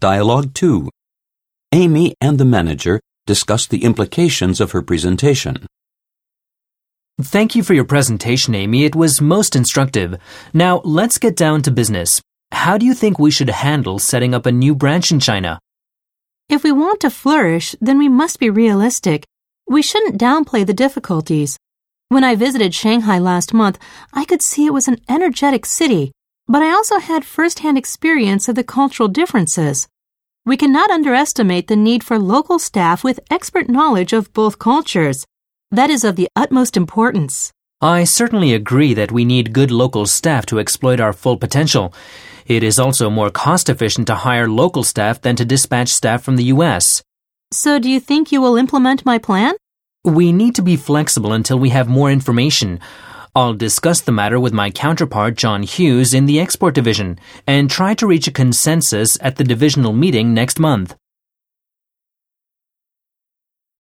Dialogue 2. Amy and the manager discuss the implications of her presentation. Thank you for your presentation, Amy. It was most instructive. Now, let's get down to business. How do you think we should handle setting up a new branch in China? If we want to flourish, then we must be realistic. We shouldn't downplay the difficulties. When I visited Shanghai last month, I could see it was an energetic city, but I also had firsthand experience of the cultural differences. We cannot underestimate the need for local staff with expert knowledge of both cultures. That is of the utmost importance. I certainly agree that we need good local staff to exploit our full potential. It is also more cost efficient to hire local staff than to dispatch staff from the U.S. So, do you think you will implement my plan? We need to be flexible until we have more information. I'll discuss the matter with my counterpart, John Hughes, in the export division and try to reach a consensus at the divisional meeting next month.